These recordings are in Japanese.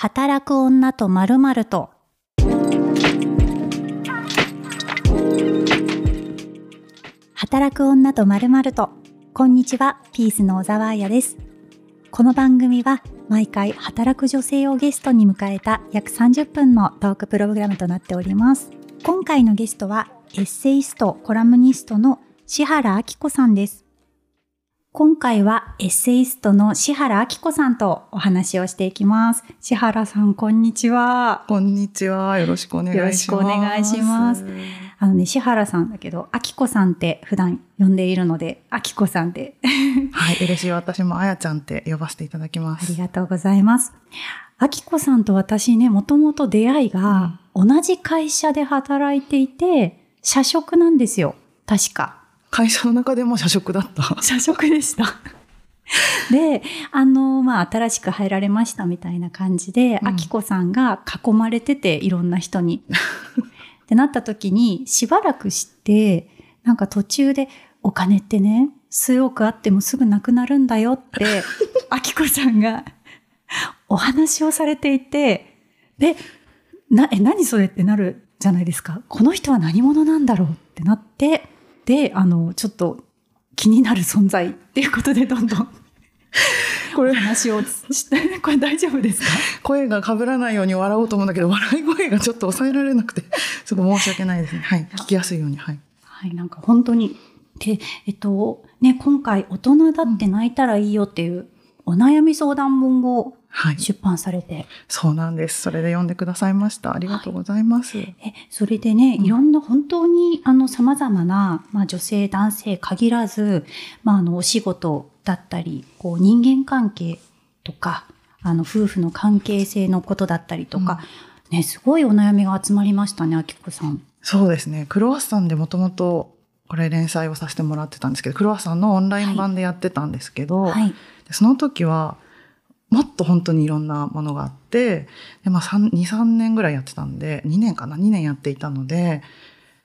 働く女とまるまると。働く女とまるまると。こんにちは、ピースの小沢彩です。この番組は毎回働く女性をゲストに迎えた約30分のトークプログラムとなっております。今回のゲストはエッセイスト、コラムニストの志原明子さんです。今回はエッセイストの志原明子さんとお話をしていきます。志原さん、こんにちは。こんにちは。よろしくお願いします。よろしくお願いしますあのね、志原さんだけど、明子さんって普段呼んでいるので、明子さんで。はい、嬉しい。私もあやちゃんって呼ばせていただきまありす。がとうございます。明子さんと私ね、もともと出会いが、同じ会社で働いていて、社食なんですよ。確か。会社の中でも社食だった。社食でした。で、あの、まあ、新しく入られましたみたいな感じで、うんあきこさんが囲まれてて、いろんな人に。ってなった時に、しばらくして、なんか途中で、お金ってね、数億あってもすぐなくなるんだよって、あきこさんがお話をされていて、で、な、え、何それってなるじゃないですか。この人は何者なんだろうってなって、で、あの、ちょっと気になる存在っていうことでどんどん これ、話をして、これ大丈夫ですか？声が被らないように笑おうと思うんだけど、笑い声がちょっと抑えられなくて、ちょっと申し訳ないですね。はい。聞きやすいように。はい。はい、なんか本当に。で、えっと、ね、今回、大人だって泣いたらいいよっていう、お悩み相談本をはい。出版されて、そうなんです。それで読んでくださいました。ありがとうございます。え、それでね、うんいろんな本当に、あの、様々な、まあ、女性、男性限らず、まあ、あの、お仕事だったり、こう、人間関係とか、あの、夫婦の関係性のことだったりとか、ね、すごいお悩みが集まりましたね、あきこさん。そうですね。クロワッサンでもともと、これ連載をさせてもらってたんですけど、クロワッサンのオンライン版でやってたんですけど、はい。でその時は、もっと本当にいろんなものがあって、で、まあ、3 2、3年ぐらいやってたんで、2年かな ?2 年やっていたので、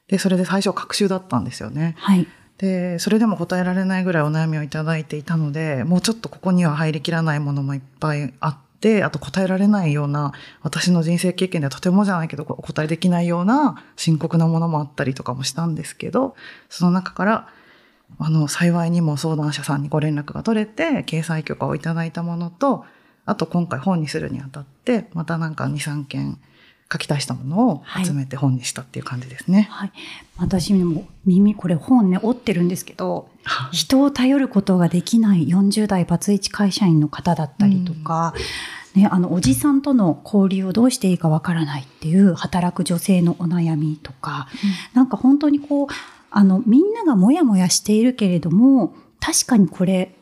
で、それで最初学習だったんですよね。はい。で、それでも答えられないぐらいお悩みをいただいていたので、もうちょっとここには入りきらないものもいっぱいあって、あと答えられないような、私の人生経験ではとてもじゃないけど、お答えできないような深刻なものもあったりとかもしたんですけど、その中から、あの、幸いにも相談者さんにご連絡が取れて、掲載許可をいただいたものと、あと今回本にするにあたって、またなんか2、3件書き足したものを集めて本にしたっていう感じですね。はい。私も耳、これ本ね、折ってるんですけど、人を頼ることができない40代バツイチ会社員の方だったりとか、ね、あの、おじさんとの交流をどうしていいかわからないっていう働く女性のお悩みとか、なんか本当にこう、あの、みんながもやもやしているけれども、確かにこれ、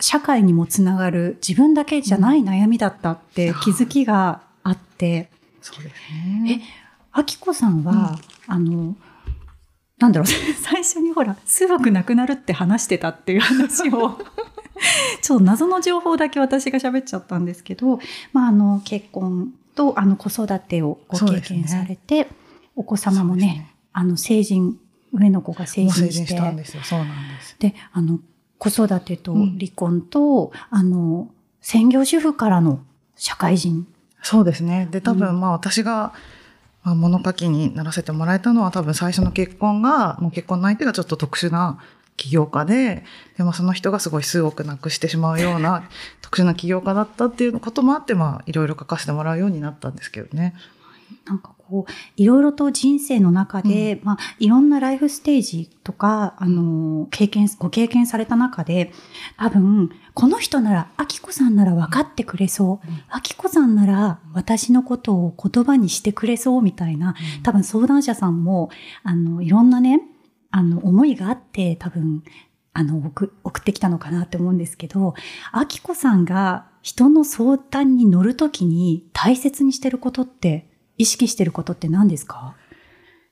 社会にもつながる自分だけじゃない悩みだったって気づきがあって、そうですね。あきこさんは、あの、なんだろう、最初にほら、数億なくなるって話してたっていう話を、ちょっと謎の情報だけ私が喋っちゃったんですけど、まあ、あの、結婚と、あの、子育てをご経験されて、お子様もねね。あの、成人、上の子が成人して、人したんですよ。そうなんです。で、あの、子育てとうん離婚と、あの、専業主婦からの社会人。そうですね。で、多う分、まあ私が、まあ、物書きにならせてもらえたのは多分最初の結婚が、もう結婚の相手がちょっと特殊な起業家で、でもその人がすごい数億なくしてしまうような特殊な起業家だったっていうこともあって、まあいろいろ書かせてもらうようになったんですけどね。なんかこう、いろいろと人生の中で、まあ、いろんなライフステージとか、あの、経験、ご経験された中で、多分、この人なら、あきこさんなら分かってくれそう。あきこさんなら、私のことを言葉にしてくれそうみたいな、多分相談者さんも、あの、いろんなね、あの、思いがあって、多分、あの、送送ってきたのかなって思うんですけど、あきこさんが人の相談に乗るときに大切にしてることって、意識してることって何ですか？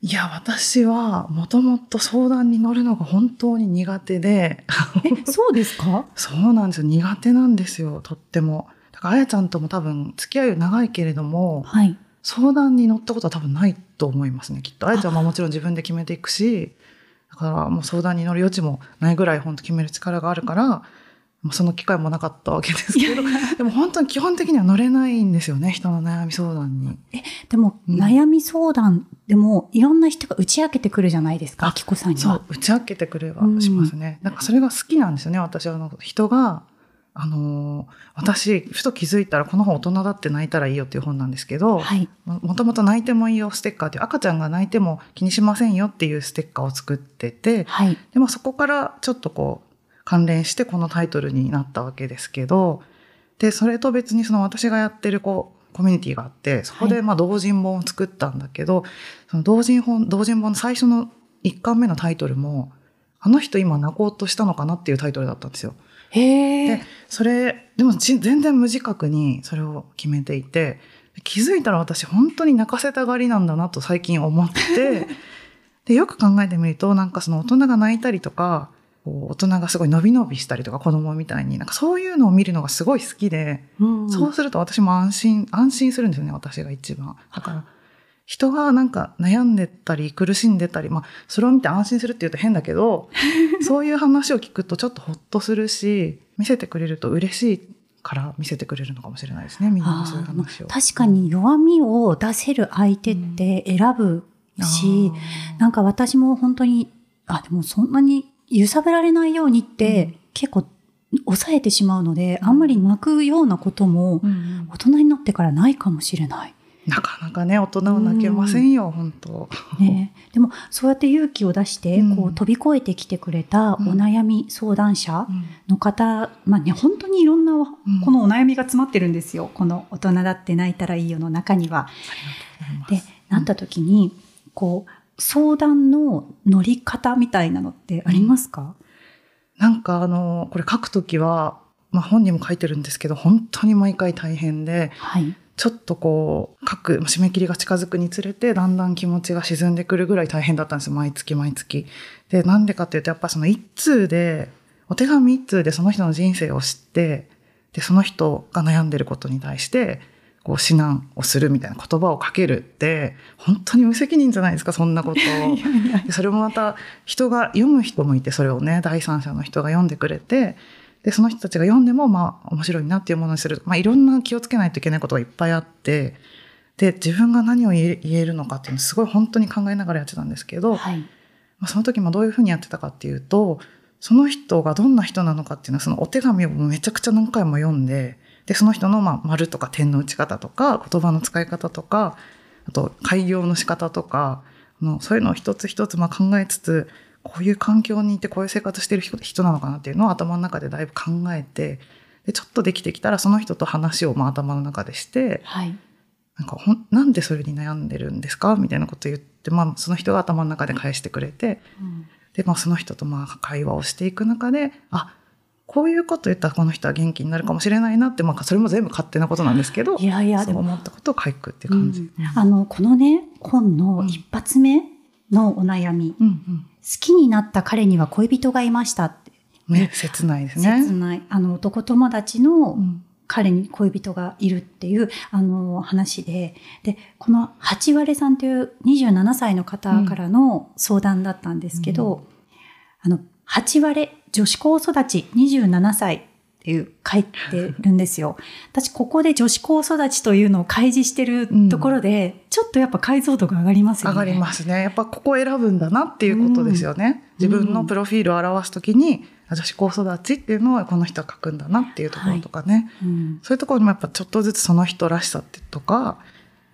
いや、私はもともと相談に乗るのが本当に苦手で、え、そうですか？そうなんですよ。苦手なんですよ、とっても。だから、あやちゃんとも多分付き合いは長いけれども、はい。相談に乗ったことは多分ないと思いますね、きっと。あやちゃんはもちろん自分で決めていくし、だからもう相談に乗る余地もないぐらい本当決める力があるから、まあその機会もなかったわけですけど、でも本当に基本的には乗れないんですよね、人の悩み相談に。でも、うん悩み相談でもいろんな人が打ち明けてくるじゃないですか、ああきこさんには。、そう打ち明けてくれはしますね。なんかそれが好きなんですよね、私は。あの人が、あのー私、ふと気づいたらこの本大人だって泣いたらいいよっていう本なんですけど、はい。ももともと泣いてもいいよステッカーっていう赤ちゃんが泣いても気にしませんよっていうステッカーを作ってて、はい。でもそこからちょっとこう関連してこのタイトルになったわけですけど、で、それと別にその私がやってるこうコミュニティがあって、そこはでまあ同人本を作ったんだけど、その同人本、同人本の最初の1巻目のタイトルも、あの人今泣こうとしたのかなっていうタイトルだったんですよ。へえで。それでもち全然無自覚にそれを決めていて気づいたら私本当に泣かせたがりなんだなと最近思って でよく考えてみるとなんかその大人が泣いたりとかこう大人がすごい伸び伸びしたりとか子供みたいになんかそういうのを見るのがすごい好きで、うん。そうすると私も安心安心するんですよね私が一番。だから人がなんか悩んでたり苦しんでたりまあそれを見て安心するって言うと変だけど そういう話を聞くとちょっとほっとするし見せてくれると嬉しいから見せてくれるのかもしれないですねみんながそういう話を。確かに弱みを出せる相手って選ぶし、なんか私も本当に、あ、でもそんなに揺さぶられないようにって、結構抑えてしまうので、あんまり泣くようなこともうんうん。大人になってからないかもしれない。なかなかね大人は泣けませんよ、本当。ね、でもそうやって勇気を出して、うん。こう飛び越えてきてくれたお悩み相談者うん。の方、まあね、本当にいろんなこのお悩みが詰まってるんですよ。この大人だって泣いたらいいよの中には。で、なった時に、こう、相談の乗り方みたいなのってありますか、なんかあのこれ書くときは、まあ、本にも書いてるんですけど本当に毎回大変ではい。ちょっとこう書く締め切りが近づくにつれてだんだん気持ちが沈んでくるぐらい大変だったんですよ毎月毎月。でなんでかっていうとやっぱその一通でお手紙一通でその人の人生を知ってでその人が悩んでることに対してこう指南をするみたいな言葉をかけるって本当に無責任じゃないですかそんなこと それもまた人が読む人もいてそれをね第三者の人が読んでくれてでその人たちが読んでもまあ面白いなっていうものにする、まあ、いろんな気をつけないといけないことがいっぱいあってで自分が何を言えるのかっていうのをすごい本当に考えながらやってたんですけど、はい。まあ、その時もどういうふうにやってたかっていうとその人がどんな人なのかっていうのはそのお手紙をめちゃくちゃ何回も読んででその人のまあ丸とか点の打ち方とか言葉の使い方とかあと開業の仕方とかあのそういうのを一つ一つまあ考えつつこういう環境にいてこういう生活してる人人なのかなっていうのを頭の中でだいぶ考えてでちょっとできてきたらその人と話をまあ頭の中でしてはい。なんかほんなんでそれに悩んでるんですか？みたいなこと言って、まあ、その人が頭の中で返してくれてうんで、まあ、その人とまあ会話をしていく中であこういうこと言ったらこの人は元気になるかもしれないなって、まあ、それも全部勝手なことなんですけどいやいや、思ったことを書くっていう感じ。うん。あの、このね、本の一発目のお悩み、好うんうん。きになった彼には恋人がいましたって、ね、切ないですね。切ない、あの、男友達のうん。彼に恋人がいるっていう、あの、話で、で、この八割さんという27歳の方からの相談だったんですけど、あの、八割女子高育ち27歳っていう書いてるんですよ。私、ここで女子高育ちというのを開示してるところで、ちょっとやっぱ解像度が上がりますよね。上がりますね。やっぱここを選ぶんだなっていうことですよね。自分のプロフィールを表すときに、あ女子高育ちっていうのはこの人は書くんだなっていうところとかね。うん。そういうところにもやっぱちょっとずつその人らしさってとか、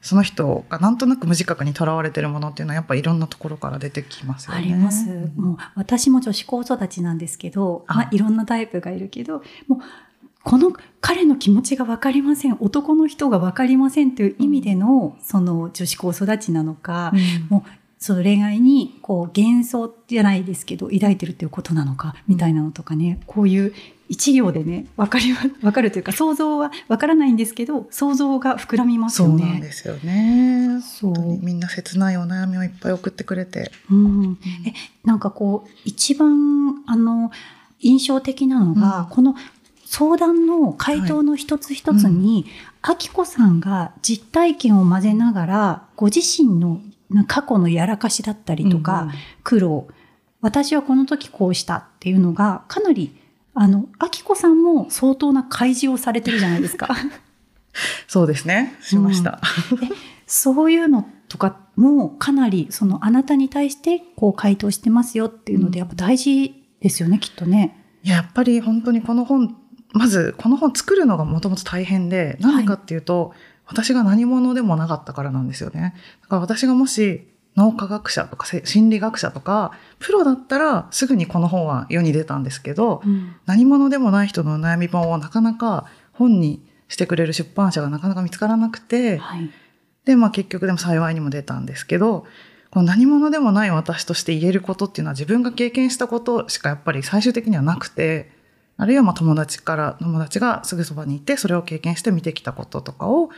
その人がなんとなく無自覚にとらわれてるものっていうのはやっぱいろんなところから出てきますよね。あります。もう私も女子高育ちなんですけど、あまあ、いろんなタイプがいるけど、もうこの彼の気持ちが分かりません、男の人が分かりませんという意味での、その女子高育ちなのか、うんもうその恋愛にこう幻想じゃないですけど抱いてるっていうことなのかみたいなのとかね、こういう一行でね分かりま分かるというか想像は分からないんですけど想像が膨らみますそうよね。なんですよね。そう本当にみんな切ないお悩みをいっぱい送ってくれて。うん、えなんかこう一番あの印象的なのが、うんこの相談の回答の一つ一つに、あきこさんが実体験を混ぜながらご自身のな過去のやらかしだったりとか、うんうん苦労私はこの時こうしたっていうのがかなりあの、あきこさんも相当な開示をされてるじゃないですか。そうですね。しました。うん、そういうのとかもかなり、そのあなたに対してこう回答してますよっていうので、やっぱ大事ですよね、きっとね。やっぱり本当にこの本、まずこの本作るのがもともと大変で、なんでかっていうと、はい、私が何者でもなかったからなんですよね。だから私がもし脳科学者とか心理学者とか、プロだったらすぐにこの本は世に出たんですけど、うん、何者でもない人の悩み本をなかなか本にしてくれる出版社がなかなか見つからなくて、はい、で、まあ結局でも幸いにも出たんですけど、この何者でもない私として言えることっていうのは自分が経験したことしかやっぱり最終的にはなくて、あるいはまあ友達から、友達がすぐそばにいて、それを経験して見てきたこととかを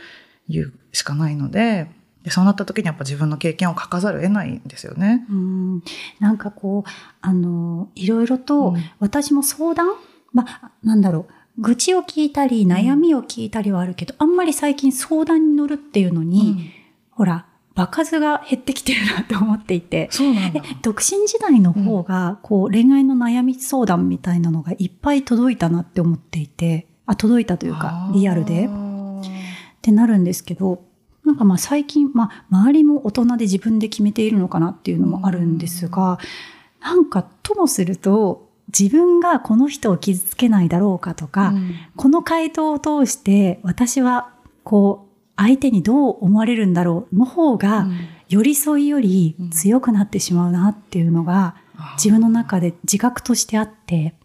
言うしかないので、でそうなった時にやっぱ自分の経験を書かざるを得ないんですよね。うん。なんかこう、あの、いろいろと私も相談、うん、まあ、なんだろう、愚痴を聞いたり、悩みを聞いたりはあるけど、あんまり最近相談に乗るっていうのに、うん、ほら、場数が減ってきてるなと思っていて。独身時代の方が、こう、恋愛の悩み相談みたいなのがいっぱい届いたなって思っていて、あ、届いたというか、リアルで。ってなるんですけど、なんかまあ最近、まあ周りも大人で自分で決めているのかなっていうのもあるんですが、なんかともすると、自分がこの人を傷つけないだろうかとか、うん、この回答を通して私はこう相手にどう思われるんだろうの方が、寄り添いより強くなってしまうなっていうのが、自分の中で自覚としてあって、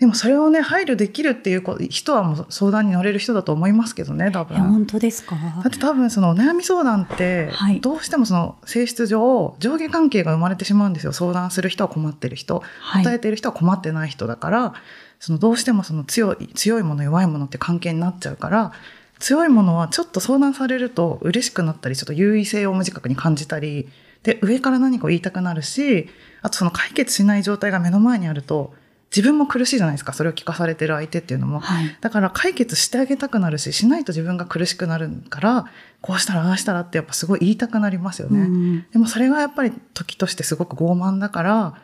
でもそれをね、配慮できるっていう人はもう相談に乗れる人だと思いますけどね、多分。本当ですか？だって多分そのお悩み相談って、どうしてもその性質上、上下関係が生まれてしまうんですよ。相談する人は困ってる人、答えてる人は困ってない人だから、そのどうしてもその強い、強いもの弱いものって関係になっちゃうから、強いものはちょっと相談されると嬉しくなったり、ちょっと優位性を無自覚に感じたり、で、上から何かを言いたくなるし、あとその解決しない状態が目の前にあると、自分も苦しいじゃないですか。それを聞かされてる相手っていうのも、はい、だから解決してあげたくなるししないと自分が苦しくなるからこうしたらああしたらってやっぱすごい言いたくなりますよね、うん、でもそれがやっぱり時としてすごく傲慢だから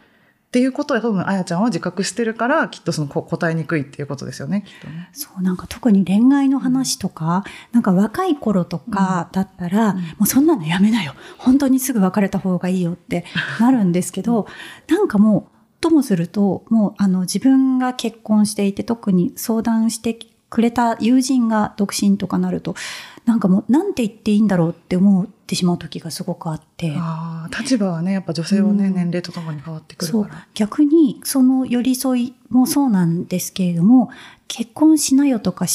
っていうことは多分あやちゃんは自覚してるからきっとその答えにくいっていうことですよねきっとね。そうなんか特に恋愛の話とか、なんか若い頃とかだったら、うん、もうそんなのやめなよ。本当にすぐ別れた方がいいよってなるんですけど、うん、なんかもうともすると、もうあの自分が結婚していて特に相談してくれた友人が独身とかなると、なんかもうなんて言っていいんだろうって思ってしまう時がすごくあって。ああ、立場はね、やっぱ女性はね、うん、年齢とともに変わってくるから。そう。逆にその寄り添いもそうなんですけれども、結婚しなよとか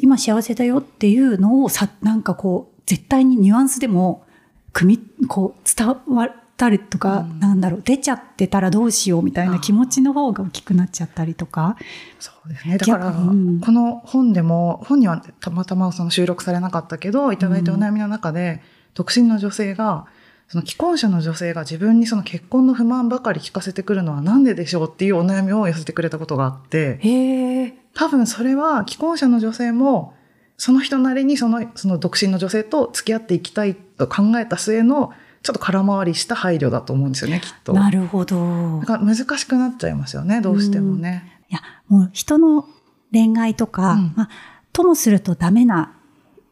今幸せだよっていうのをさ、なんかこう、絶対にニュアンスでも、組み、こう、伝わたりとか、うん、なんだろう、出ちゃってたらどうしようみたいな気持ちの方が大きくなっちゃったりとか。そうですね。だから、うん、この本でも、本にはたまたまその収録されなかったけど、いただいたお悩みの中で、うん、独身の女性が、その既婚者の女性が自分にその結婚の不満ばかり聞かせてくるのはなんででしょうっていうお悩みを寄せてくれたことがあって、へ多分それは既婚者の女性も、その人なりにそのその独身の女性と付き合っていきたいと考えた末のちょっと空回りした配慮だと思うんですよね、きっと。なるほど。だから難しくなっちゃいますよね、どうしてもね。いや、もう人の恋愛とか、うん、まあ、ともするとダメな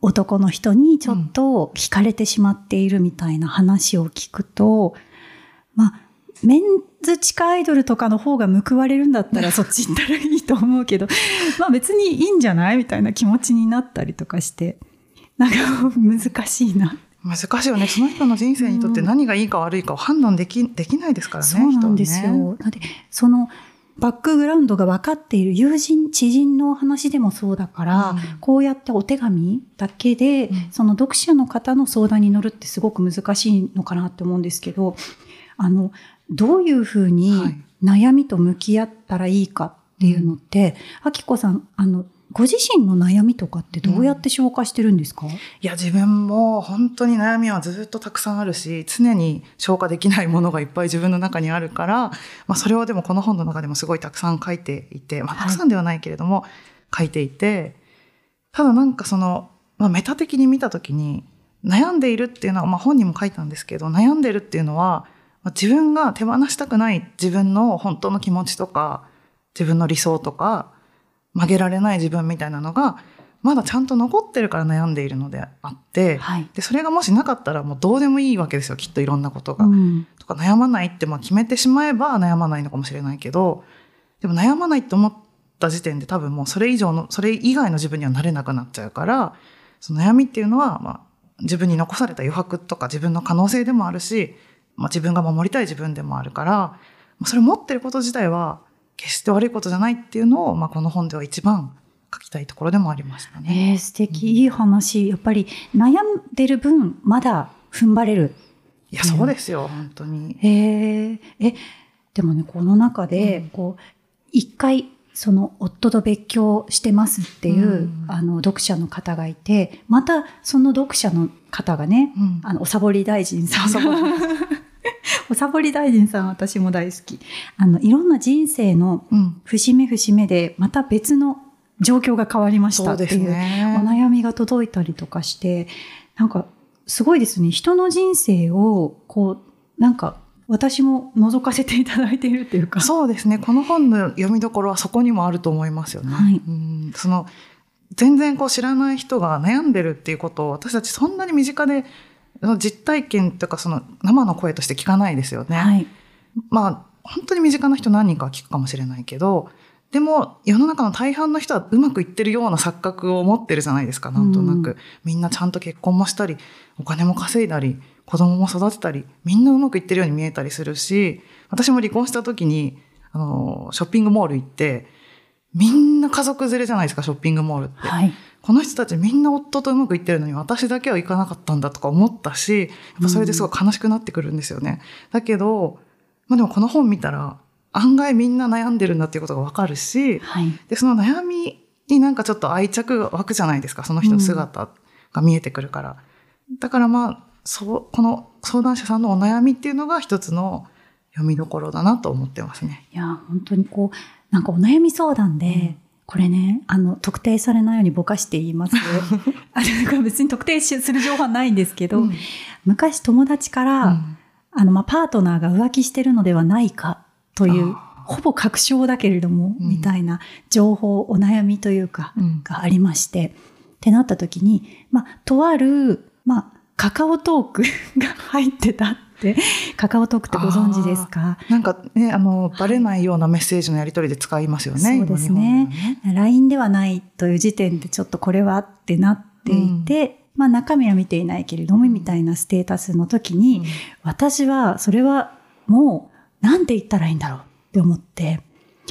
男の人にちょっと惹かれてしまっているみたいな話を聞くと、まあ、メンズ地下アイドルとかの方が報われるんだったら そっち行ったらいいと思うけど、まあ別にいいんじゃないみたいな気持ちになったりとかして、なんか難しいな。難しいよね。その人の人生にとって何がいいか悪いかを判断でき、できないですからね。そうなんですよ。ね、だって、その、バックグラウンドが分かっている友人、知人の話でもそうだから、うん、こうやってお手紙だけで、うん、その読者の方の相談に乗るってすごく難しいのかなって思うんですけど、あの、どういうふうに悩みと向き合ったらいいかっていうのって、あきこさん、あの、ご自身の悩みとかってどうやって消化してるんですか、うん、いや、自分も本当に悩みはずっとたくさんあるし、常に消化できないものがいっぱい自分の中にあるから、まあそれはでもこの本の中でもすごいたくさん書いていて、まあたくさんではないけれども、書いていて、ただなんかその、まあメタ的に見たときに、悩んでいるっていうのは、まあ本にも書いたんですけど、悩んでるっていうのは、自分が手放したくない自分の本当の気持ちとか、自分の理想とか、曲げられない自分みたいなのが、まだちゃんと残ってるから悩んでいるのであって、はい。で、それがもしなかったらもうどうでもいいわけですよ、きっといろんなことが。うん。とか悩まないってまあ決めてしまえば悩まないのかもしれないけど、でも悩まないって思った時点で多分もうそれ以上の、それ以外の自分にはなれなくなっちゃうから、その悩みっていうのは、まあ、自分に残された余白とか自分の可能性でもあるし、まあ自分が守りたい自分でもあるから、まあそれを持ってること自体は決して悪いことじゃないっていうのを、まあこの本では一番書きたいところでもありましたね。えー、素敵、いい話。やっぱり悩んでる分、まだ踏ん張れる。いや、そうですよ、本当に。へえ。え、でもね、この中で、うんこう、一回、その夫と別居してますっていう、うんあの読者の方がいて、またその読者の方がね、うんあの、おさぼり大臣さんおさぼりおさぼり大臣さん私も大好き。あの、いろんな人生のうん。節目節目でまた別の状況が変わりましたっていうおね。悩みが届いたりとかして、なんかすごいですね。人の人生をこう、なんか私も覗かせていただいているっていうか。そうですね。この本の読みどころはそこにもあると思いますよね。はいうんその全然こう知らない人が悩んでるっていうことを私たちそんなに身近でその実体験とかその生の声として聞かないですよね。はい。まあ本当に身近な人何人かは聞くかもしれないけどでも世の中の大半の人はうまくいってるような錯覚を持ってるじゃないですかなんとなく、うんみんなちゃんと結婚もしたりお金も稼いだり子供も育てたりみんなうまくいってるように見えたりするし私も離婚した時にあのショッピングモール行ってみんな家族連れじゃないですかショッピングモールって。はい。この人たちみんな夫とうまくいってるのに私だけは行かなかったんだとか思ったし、やっぱそれですごい悲しくなってくるんですよね。だけど、まあでもこの本見たら案外みんな悩んでるんだっていうことがわかるし、はい。で、その悩みになんかちょっと愛着が湧くじゃないですか、その人の姿が見えてくるから。だからまあ、そう、この相談者さんのお悩みっていうのが一つの読みどころだなと思ってますね。いや、本当にこう、なんかお悩み相談で、うんこれね、あの、特定されないようにぼかして言います。あの別に特定しする情報はないんですけど、うん。昔友達から、うん。あの、まあ、パートナーが浮気してるのではないかという、あほぼ確証だけれども、うん。みたいな情報、お悩みというか、うん。がありまして、ってなった時に、まあ、とある、まあ、カカオトーク が入ってたって、カカオトークってご存知ですか？なんかね、あの、バレないようなメッセージのやり取りで使いますよね。そうですねね LINE ではないという時点でちょっとこれはってなっていて、まあ中身は見ていないけれども、みたいなステータスの時に、私はそれはもうなんて言ったらいいんだろうって思って、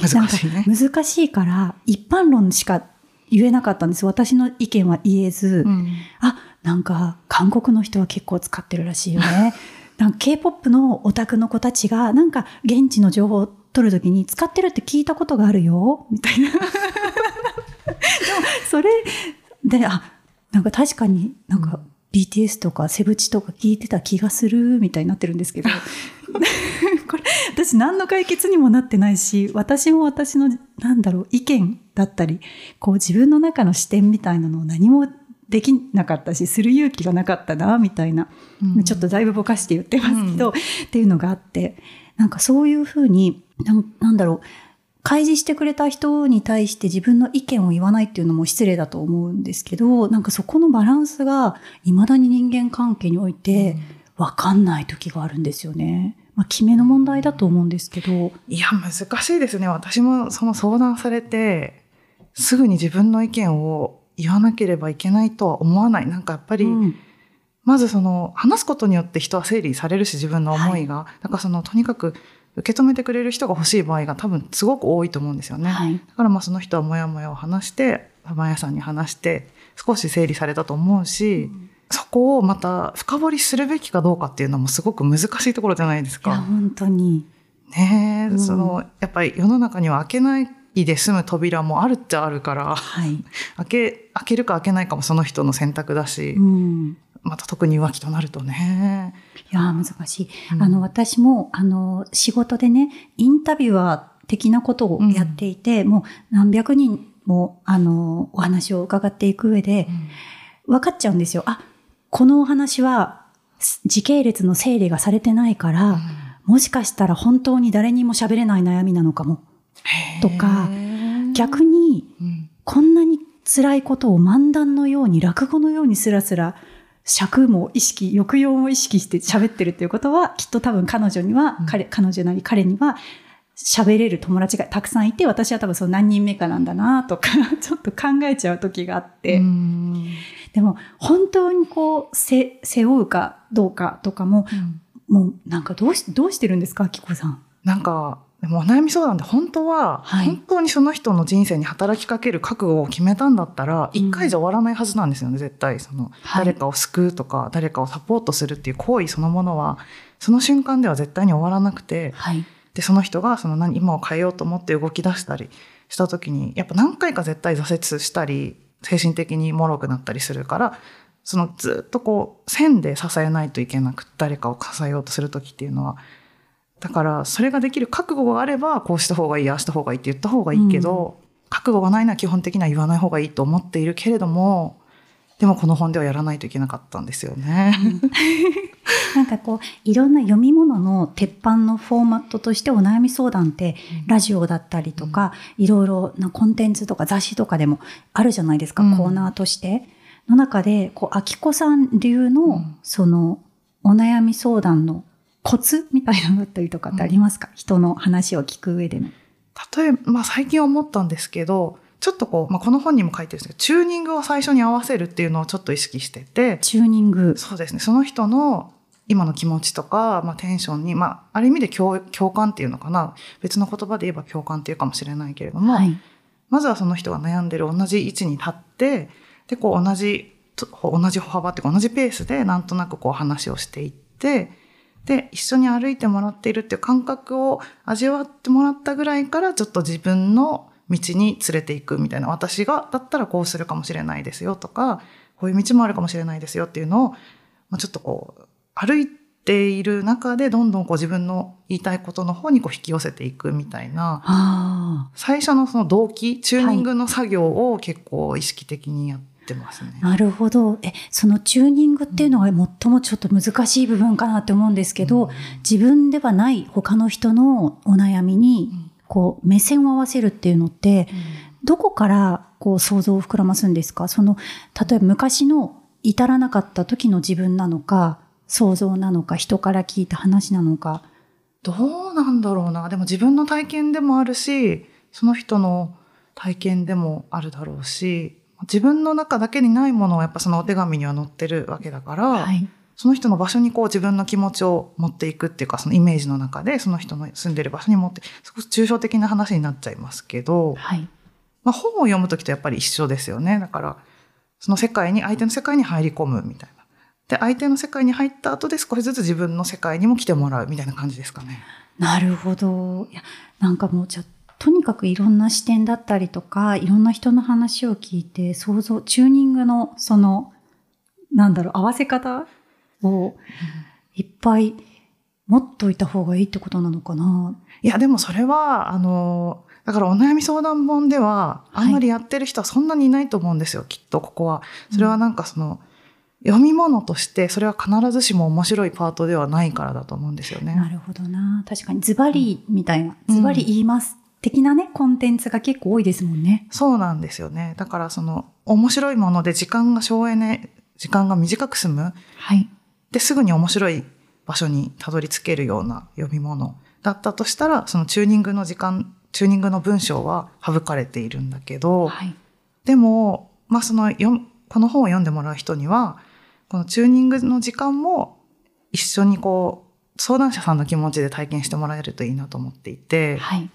難しいね。難しいから一般論しか言えなかったんです。私の意見は言えず、うんあ、なんか韓国の人は結構使ってるらしいよね。なんか K-POP のオタクの子たちがなんか現地の情報を取るときに使ってるって聞いたことがあるよ、みたいな。でもそれで、あ、なんか確かになんか BTS とかセブチとか聞いてた気がするみたいになってるんですけど、これ私何の解決にもなってないし、私も私のなんだろう意見だったり、こう自分の中の視点みたいなのを何もできなかったし、する勇気がなかったな、みたいな、うんちょっとだいぶぼかして言ってますけど、っていうのがあって、なんかそういうふうに、なんなんだろう、開示してくれた人に対して自分の意見を言わないっていうのも失礼だと思うんですけど、なんかそこのバランスが未だに人間関係において分かんない時があるんですよね。まあ、決めの問題だと思うんですけど。いや、難しいですね。私もその相談されて、すぐに自分の意見を言わなければいけないとは思わない。なんかやっぱり、うんまずその話すことによって人は整理されるし自分の思いが、だからそのとにかく受け止めてくれる人が欲しい場合が多分すごく多いと思うんですよね。はい。だからまあその人はモヤモヤを話して玉屋さんに話して少し整理されたと思うし、そこをまた深掘りするべきかどうかっていうのもすごく難しいところじゃないですいや、か。本当に。ねえ、うんそのやっぱり世の中には開けないで済む扉もあるっちゃあるからはい。開け開けるか開けないかもその人の選択だし、うん。また特に浮気となるとね。いやー、難しい。うんあの、私も、あの、仕事でね、インタビュアー的なことをやっていて、もう何百人も、あの、お話を伺っていく上で、分かっちゃうんですよ。あ、このお話は、す時系列の整理がされてないから、もしかしたら本当に誰にも喋れない悩みなのかも。とか逆に、うんこんなに辛いことを漫談のように落語のようにスラスラ尺も意識抑揚も意識して喋ってるっていうことはきっと多分彼女には、うん。彼彼女なり彼には喋れる友達がたくさんいて私は多分その何人目かなんだなとか ちょっと考えちゃう時があって、うん。でも本当にこうせ背負うかどうかとかももうなんかどうしどうしてるんですかきこさん。なんか、でもお悩み相談って本当は、はい。本当にその人の人生に働きかける覚悟を決めたんだったら、うん。一回じゃ終わらないはずなんですよね、絶対。その、はい。誰かを救うとか、誰かをサポートするっていう行為そのものは、その瞬間では絶対に終わらなくて、はい、で、その人がその何、今を変えようと思って動き出したりした時に、やっぱ何回か絶対挫折したり、精神的に脆くなったりするから、そのずっとこう、線で支えないといけなく、誰かを支えようとする時っていうのは、だから、それができる覚悟があれば、こうした方がいい、ああした方がいいって言った方がいいけど、覚悟がないのは基本的には言わない方がいいと思っているけれども、でもこの本ではやらないといけなかったんですよね。なんかこういろんな読み物の鉄板のフォーマットとしてお悩み相談ってラジオだったりとか、いろいろなコンテンツとか雑誌とかでもあるじゃないですか、うん。コーナーとして。の中で、こう、あきこさん流の、うん。その、お悩み相談のコツみたいなのだったりとかってありますか、人の話を聞く上での。例えば、まあ最近思ったんですけど、ちょっとこう、まあこの本にも書いてるんですけど、チューニングを最初に合わせるっていうのをちょっと意識してて、チューニング。そうですね、その人の今の気持ちとか、まあテンションに、まあある意味で共共感っていうのかな、別の言葉で言えば共感っていうかもしれないけれども、はい。まずはその人が悩んでる同じ位置に立って、で、こう同じ、と同じ歩幅っていうか同じペースでなんとなくこう話をしていって、で、一緒に歩いてもらっているっていう感覚を味わってもらったぐらいからちょっと自分の道に連れていくみたいな、私がだったらこうするかもしれないですよとか、こういう道もあるかもしれないですよっていうのを、まあ、ちょっとこう、歩いている中でどんどんこう自分の言いたいことの方にこう引き寄せていくみたいな、あ最初のその動機、チューニングの作業を結構意識的にやってますね。あ、なるほど。え、そのチューニングっていうのが最もちょっと難しい部分かなって思うんですけど、うん自分ではない他の人のお悩みに、こう、目線を合わせるっていうのって、どこからこう想像を膨らますんですか？その、例えば昔の至らなかった時の自分なのか、想像なのか、人から聞いた話なのか。どうなんだろうな。でも自分の体験でもあるし、その人の体験でもあるだろうし、自分の中だけにないものはやっぱそのお手紙には載ってるわけだから、はい。その人の場所にこう自分の気持ちを持っていくっていうか、そのイメージの中でその人の住んでる場所に持って、少し抽象的な話になっちゃいますけど、はい。まあ、本を読むときとやっぱり一緒ですよね。だから、その世界に、相手の世界に入り込むみたいな。で、相手の世界に入った後で少しずつ自分の世界にも来てもらうみたいな感じですかね。なるほど。いや、なんかもうじゃあとにかくいろんな視点だったりとか、いろんな人の話を聞いて、想像、チューニングのその、なんだろう、合わせ方をいっぱい持っといた方がいいってことなのかな。いや、でもそれは、あの、だからお悩み相談本では、あんまりやってる人はそんなにいないと思うんですよ、きっとここは。それはなんかその、読み物として、それは必ずしも面白いパートではないからだと思うんですよね。なるほどな。確かにズバリみたいな、うんズバリ言います。的なね、コンテンツが結構多いですもんね。そうなんですよね。だからその、面白いもので時間が省エネ、時間が短く済む。はい。で、すぐに面白い場所にたどり着けるような読み物だったとしたら、そのチューニングの時間、チューニングの文章は省かれているんだけど、はい。でも、まあそのこの本を読んでもらう人には、このチューニングの時間も一緒にこう、相談者さんの気持ちで体験してもらえるといいなと思っていて、はい。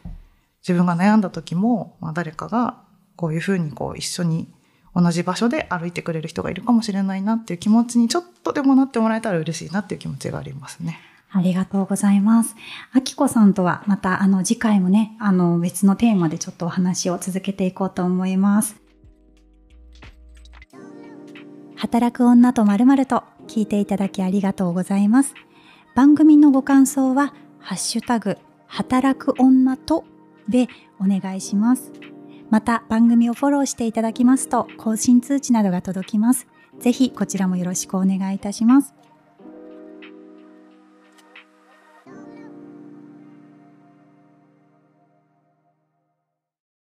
自分が悩んだ時も、まあ、誰かがこういうふうにこう一緒に同じ場所で歩いてくれる人がいるかもしれないなっていう気持ちにちょっとでもなってもらえたら嬉しいなっていう気持ちがありますね。ありがとうございます。あきこさんとはまたあの次回もね、あの別のテーマでちょっとお話を続けていこうと思います。働く女とまるまると聞いていただきありがとうございます。番組のご感想は、ハッシュタグ、働く女とでお願いします。また番組をフォローしていただきますと更新通知などが届きます。ぜひこちらもよろしくお願いいたします。